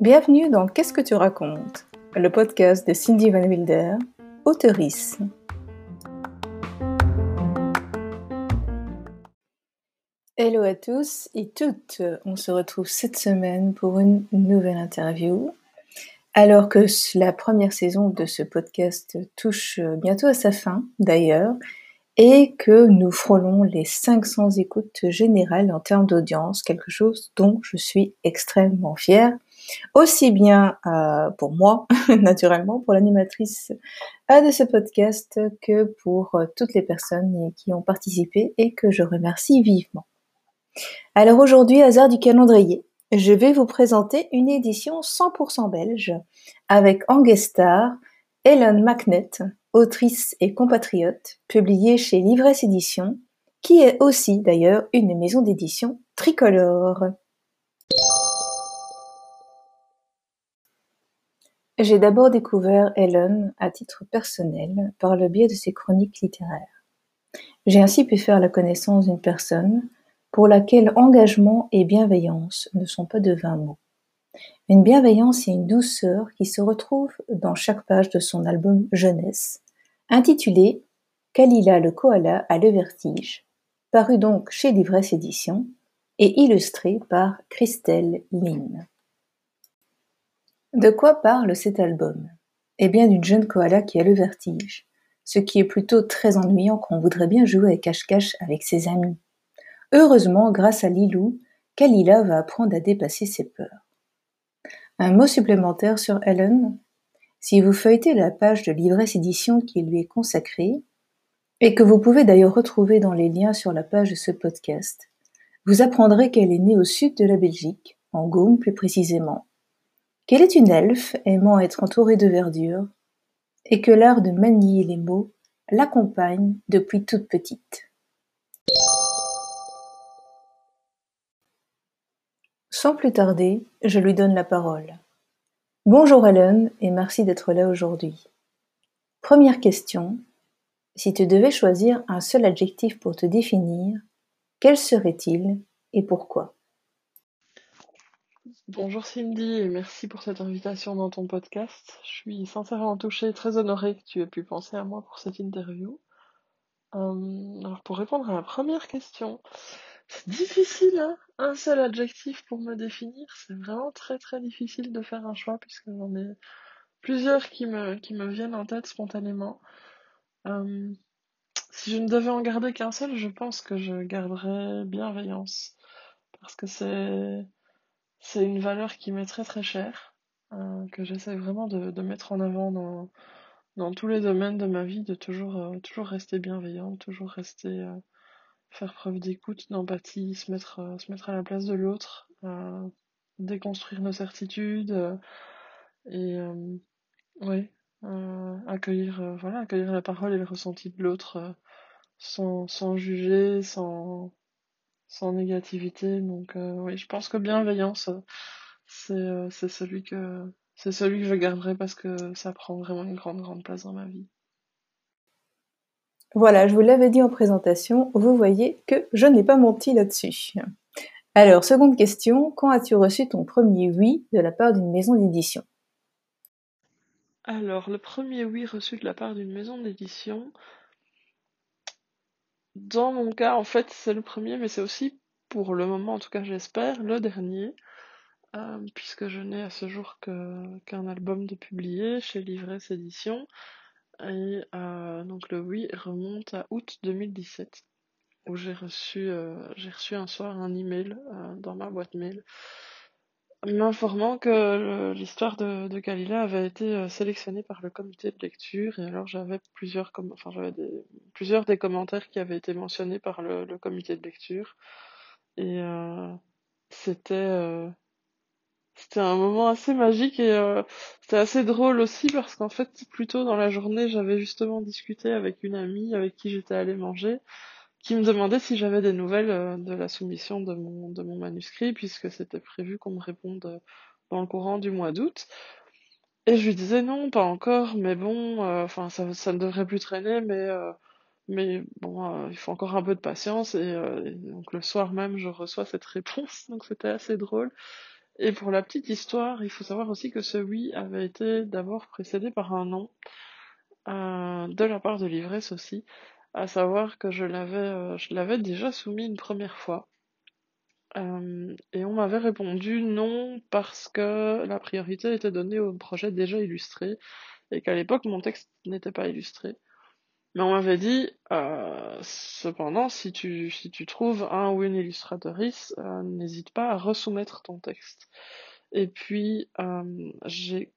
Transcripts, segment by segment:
Bienvenue dans Qu'est-ce que tu racontes? Le podcast de Cindy Van Wilder, auteurice. Hello à tous et toutes, on se retrouve cette semaine pour une nouvelle interview. Alors que la première saison de ce podcast touche bientôt à sa fin d'ailleurs, et que nous frôlons les 500 écoutes générales en termes d'audience, quelque chose dont je suis extrêmement fière, aussi bien euh, pour moi, naturellement, pour l'animatrice euh, de ce podcast, que pour euh, toutes les personnes qui ont participé et que je remercie vivement. Alors aujourd'hui, hasard du calendrier, je vais vous présenter une édition 100% belge avec en guest star autrice et compatriote, publiée chez Livresse Édition, qui est aussi d'ailleurs une maison d'édition tricolore. J'ai d'abord découvert Ellen à titre personnel par le biais de ses chroniques littéraires. J'ai ainsi pu faire la connaissance d'une personne pour laquelle engagement et bienveillance ne sont pas de vains mots. Une bienveillance et une douceur qui se retrouvent dans chaque page de son album Jeunesse, intitulé Kalila le koala a le vertige, paru donc chez Livresse Édition et illustré par Christelle Lynn. De quoi parle cet album? Eh bien d'une jeune koala qui a le vertige, ce qui est plutôt très ennuyant quand on voudrait bien jouer à cache-cache avec ses amis. Heureusement, grâce à Lilou, Kalila va apprendre à dépasser ses peurs. Un mot supplémentaire sur Ellen. Si vous feuilletez la page de l'ivresse édition qui lui est consacrée, et que vous pouvez d'ailleurs retrouver dans les liens sur la page de ce podcast, vous apprendrez qu'elle est née au sud de la Belgique, en Gaume plus précisément, qu'elle est une elfe aimant être entourée de verdure, et que l'art de manier les mots l'accompagne depuis toute petite. Sans plus tarder, je lui donne la parole. Bonjour Helen et merci d'être là aujourd'hui. Première question. Si tu devais choisir un seul adjectif pour te définir, quel serait-il et pourquoi? Bonjour Cindy et merci pour cette invitation dans ton podcast. Je suis sincèrement touchée et très honorée que tu aies pu penser à moi pour cette interview. Euh, alors pour répondre à la première question, c'est difficile, hein Un seul adjectif pour me définir, c'est vraiment très très difficile de faire un choix puisque j'en ai plusieurs qui me, viennent en tête spontanément. Euh, si je ne devais en garder qu'un seul, je pense que je garderais bienveillance. Parce que c'est c'est une valeur qui m'est très très chère, euh, que j'essaie vraiment de, mettre en avant dans, tous les domaines de ma vie, de toujours, euh, rester bienveillant, toujours rester, faire preuve d'écoute, d'empathie, se mettre, euh, se mettre à la place de l'autre, déconstruire nos certitudes, et oui, accueillir, voilà, accueillir la parole et le ressenti de l'autre sans, sans juger, sans, sans négativité. Donc euh, oui, je pense que bienveillance, c'est euh, c'est celui que c'est celui que je garderai parce que ça prend vraiment une grande grande place dans ma vie. Voilà, je vous l'avais dit en présentation, vous voyez que je n'ai pas menti là-dessus. Alors, seconde question, quand as-tu reçu ton premier oui de la part d'une maison d'édition? Alors, le premier oui reçu de la part d'une maison d'édition, dans mon cas, en fait, c'est le premier, mais c'est aussi, pour le moment, en tout cas j'espère, le dernier, euh, puisque je n'ai à ce jour qu'un album de publié chez Livresse Édition, et euh, donc le oui remonte à août 2017, où j'ai reçu, euh, j'ai reçu un soir un email dans ma boîte mail m'informant que l'histoire de, de Kalila avait été euh, sélectionnée par le comité de lecture. Et alors j'avais plusieurs enfin j'avais des, plusieurs des commentaires qui avaient été mentionnés par le, comité de lecture. Et euh, c'était euh, c'était un moment assez magique et euh, c'était assez drôle aussi parce qu'en fait plus tôt dans la journée j'avais justement discuté avec une amie avec qui j'étais allée manger qui me demandait si j'avais des nouvelles euh, de la soumission de mon, de mon manuscrit, puisque c'était prévu qu'on me réponde euh, dans le courant du mois d'août. Et je lui disais non, pas encore, mais bon, euh, enfin ça, ça ne devrait plus traîner, mais mais bon, il faut encore un peu de patience et, et, donc le soir même je reçois cette réponse, donc c'était assez drôle. Et pour la petite histoire, il faut savoir aussi que ce oui avait été d'abord précédé par un non de la part de l'ivresse aussi, à savoir que je l'avais je l'avais déjà soumis une première fois. et on m'avait répondu non parce que la priorité était donnée au projet déjà illustré et qu'à l'époque mon texte n'était pas illustré. Mais on m'avait dit, euh, cependant, si tu, si tu trouves un ou une illustratrice, euh, n'hésite pas à resoumettre ton texte. Et puis, euh, j'ai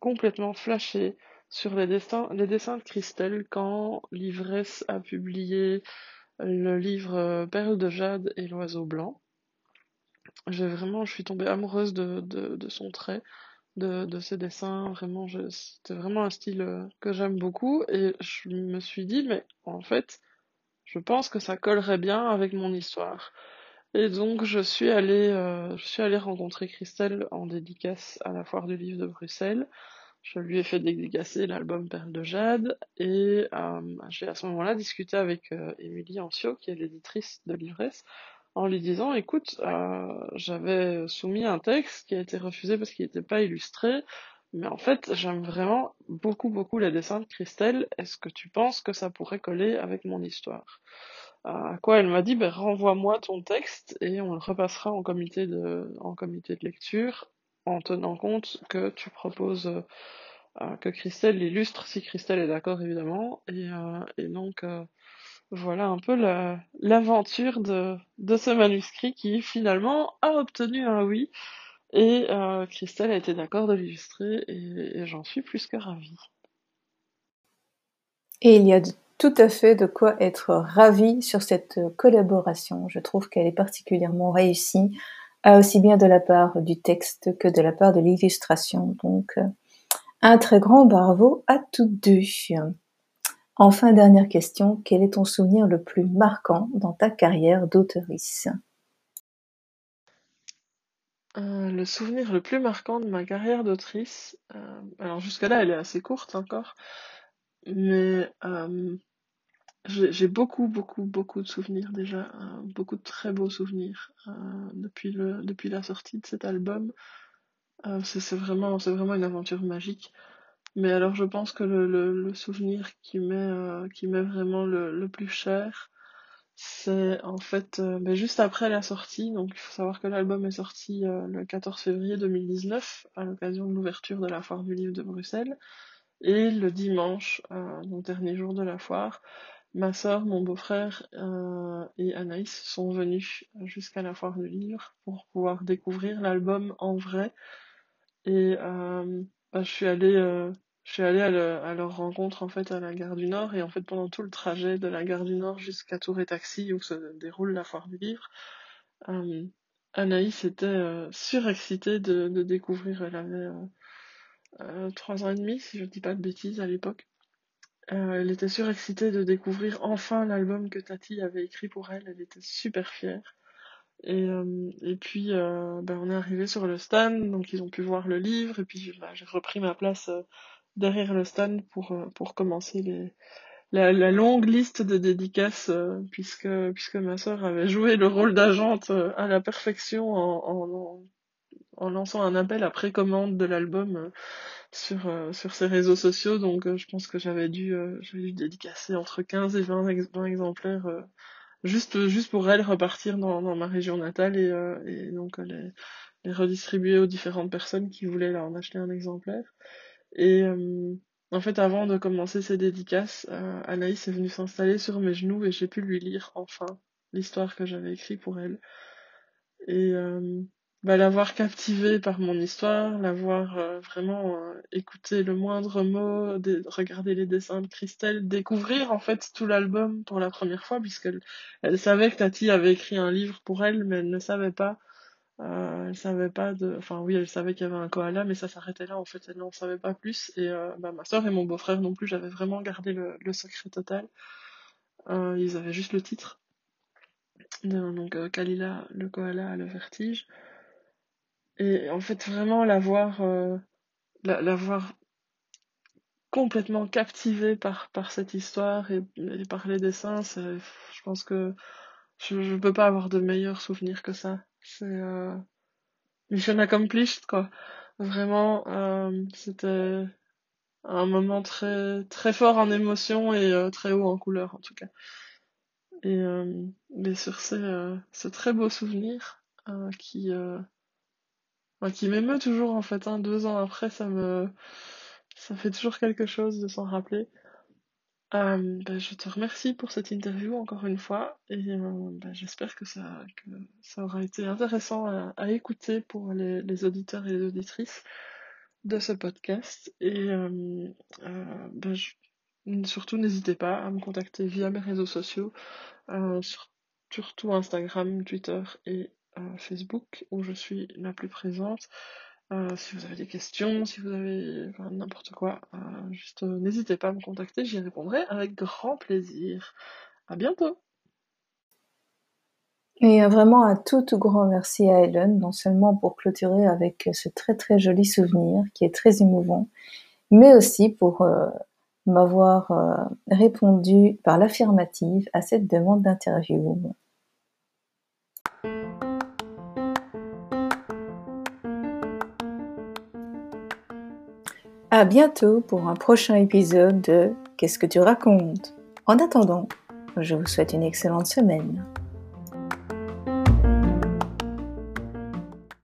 complètement flashé sur les, dessins, les dessins de Christelle quand l'ivresse a publié le livre Perle de Jade et l'oiseau blanc. J'ai vraiment, je suis tombée amoureuse de, de, de son trait de, de dessins. Vraiment, c'était vraiment un style euh, que j'aime beaucoup. Et je me suis dit, mais en fait, je pense que ça collerait bien avec mon histoire. Et donc, je suis allée, euh, je suis allée rencontrer Christelle en dédicace à la foire du livre de Bruxelles. Je lui ai fait dédicacer l'album Perle de Jade et euh, j'ai à ce moment-là discuté avec Émilie Ancio, qui est l'éditrice de l'ivresse, en lui disant écoute, euh, j'avais soumis un texte qui a été refusé parce qu'il n'était pas illustré, mais en fait j'aime vraiment beaucoup beaucoup les dessins de Christelle, est-ce que tu penses que ça pourrait coller avec mon histoire? Euh, À quoi elle m'a dit ben, renvoie-moi ton texte et on le repassera en comité de, en comité de lecture en tenant compte que tu proposes euh, que Christelle l'illustre si Christelle est d'accord évidemment et, et donc voilà un peu l'aventure de, ce manuscrit qui finalement a obtenu un oui. Et euh, Christelle a été d'accord de l'illustrer et, j'en suis plus que ravie. Et il y a tout à fait de quoi être ravi sur cette collaboration. Je trouve qu'elle est particulièrement réussie, aussi bien de la part du texte que de la part de l'illustration. Donc, euh, un très grand bravo à toutes deux. Enfin, dernière question, quel est ton souvenir le plus marquant dans ta carrière d'auteurice euh, le souvenir le plus marquant de ma carrière d'autrice, euh, alors jusqu'à là elle est assez courte encore, mais euh, j'ai beaucoup beaucoup beaucoup de souvenirs déjà, beaucoup de très beaux souvenirs depuis la sortie de cet album. c'est vraiment une aventure magique. Mais alors je pense que le, le, souvenir qui m'est euh, qui m'est vraiment le, le, plus cher, c'est en fait euh, ben, juste après la sortie. Donc il faut savoir que l'album est sorti euh, le 14 février 2019 à l'occasion de l'ouverture de la foire du livre de Bruxelles. Et le dimanche, donc dernier jour de la foire, ma soeur, mon beau-frère et Anaïs sont venus jusqu'à la foire du livre pour pouvoir découvrir l'album en vrai. Et ben, je suis allée je suis allée à, leur rencontre en fait à la gare du Nord et en fait pendant tout le trajet de la gare du Nord jusqu'à Tour et Taxi où se déroule la foire du livre, euh, Anaïs était euh, surexcitée de, découvrir. Elle avait euh, trois ans et demi si je dis pas de bêtises à l'époque. elle était surexcitée de découvrir enfin l'album que Tati avait écrit pour elle. Elle était super fière. Et, et puis ben, on est arrivé sur le stand, donc ils ont pu voir le livre et puis bah, j'ai repris ma place derrière le stand pour, euh, pour commencer les, la, la longue liste de dédicaces euh, puisque, puisque ma sœur avait joué le rôle d'agente euh, à la perfection en, en, lançant un appel à précommande de l'album sur, sur ses réseaux sociaux. Donc je pense que j'avais dû, dû dédicacer entre 15 et 20, exemplaires juste, juste pour elle repartir dans, dans ma région natale et, et donc les redistribuer aux différentes personnes qui voulaient en acheter un exemplaire. Et euh, en fait, avant de commencer ses dédicaces, euh, Anaïs est venue s'installer sur mes genoux et j'ai pu lui lire enfin l'histoire que j'avais écrite pour elle. Et euh, bah, l'avoir captivée par mon histoire, l'avoir vraiment écouté le moindre mot, regarder les dessins de Christelle, découvrir en fait tout l'album pour la première fois, puisqu'elle elle savait que Tati avait écrit un livre pour elle, mais elle ne savait pas euh, elle savait pas de, enfin oui, elle savait qu'il y avait un koala, mais ça s'arrêtait là. En fait, elle n'en savait pas plus. Et euh, bah, ma soeur et mon beau-frère non plus, j'avais vraiment gardé le, le secret total. Euh, ils avaient juste le titre. Donc euh, Kalila, le koala a le vertige. Et en fait, vraiment l'avoir, l'avoir complètement captivée par, par cette histoire et, par les dessins. Je pense que je ne peux pas avoir de meilleurs souvenirs que ça. C'est euh, mission accomplished, quoi. Vraiment, euh, c'était un moment très très fort en émotion et euh, très haut en couleur, en tout cas. Et mais sur ces, ce très beau souvenir qui qui m'émeut toujours en fait. Hein, deux ans après, ça me ça fait toujours quelque chose de s'en rappeler. Euh, bah, je te remercie pour cette interview encore une fois et euh, bah, j'espère que ça, aura été intéressant à, écouter pour les, les, auditeurs et les auditrices de ce podcast. Et euh, bah, surtout n'hésitez pas à me contacter via mes réseaux sociaux, surtout Instagram, Twitter et Facebook où je suis la plus présente. Euh, si vous avez des questions, si vous avez n'importe quoi, euh, juste euh, n'hésitez pas à me contacter, j'y répondrai avec grand plaisir. À bientôt. Et vraiment un tout, tout grand merci à Helen, non seulement pour clôturer avec ce très très joli souvenir qui est très émouvant, mais aussi pour m'avoir répondu par l'affirmative à cette demande d'interview. À bientôt pour un prochain épisode de Qu'est-ce que tu racontes? En attendant, je vous souhaite une excellente semaine.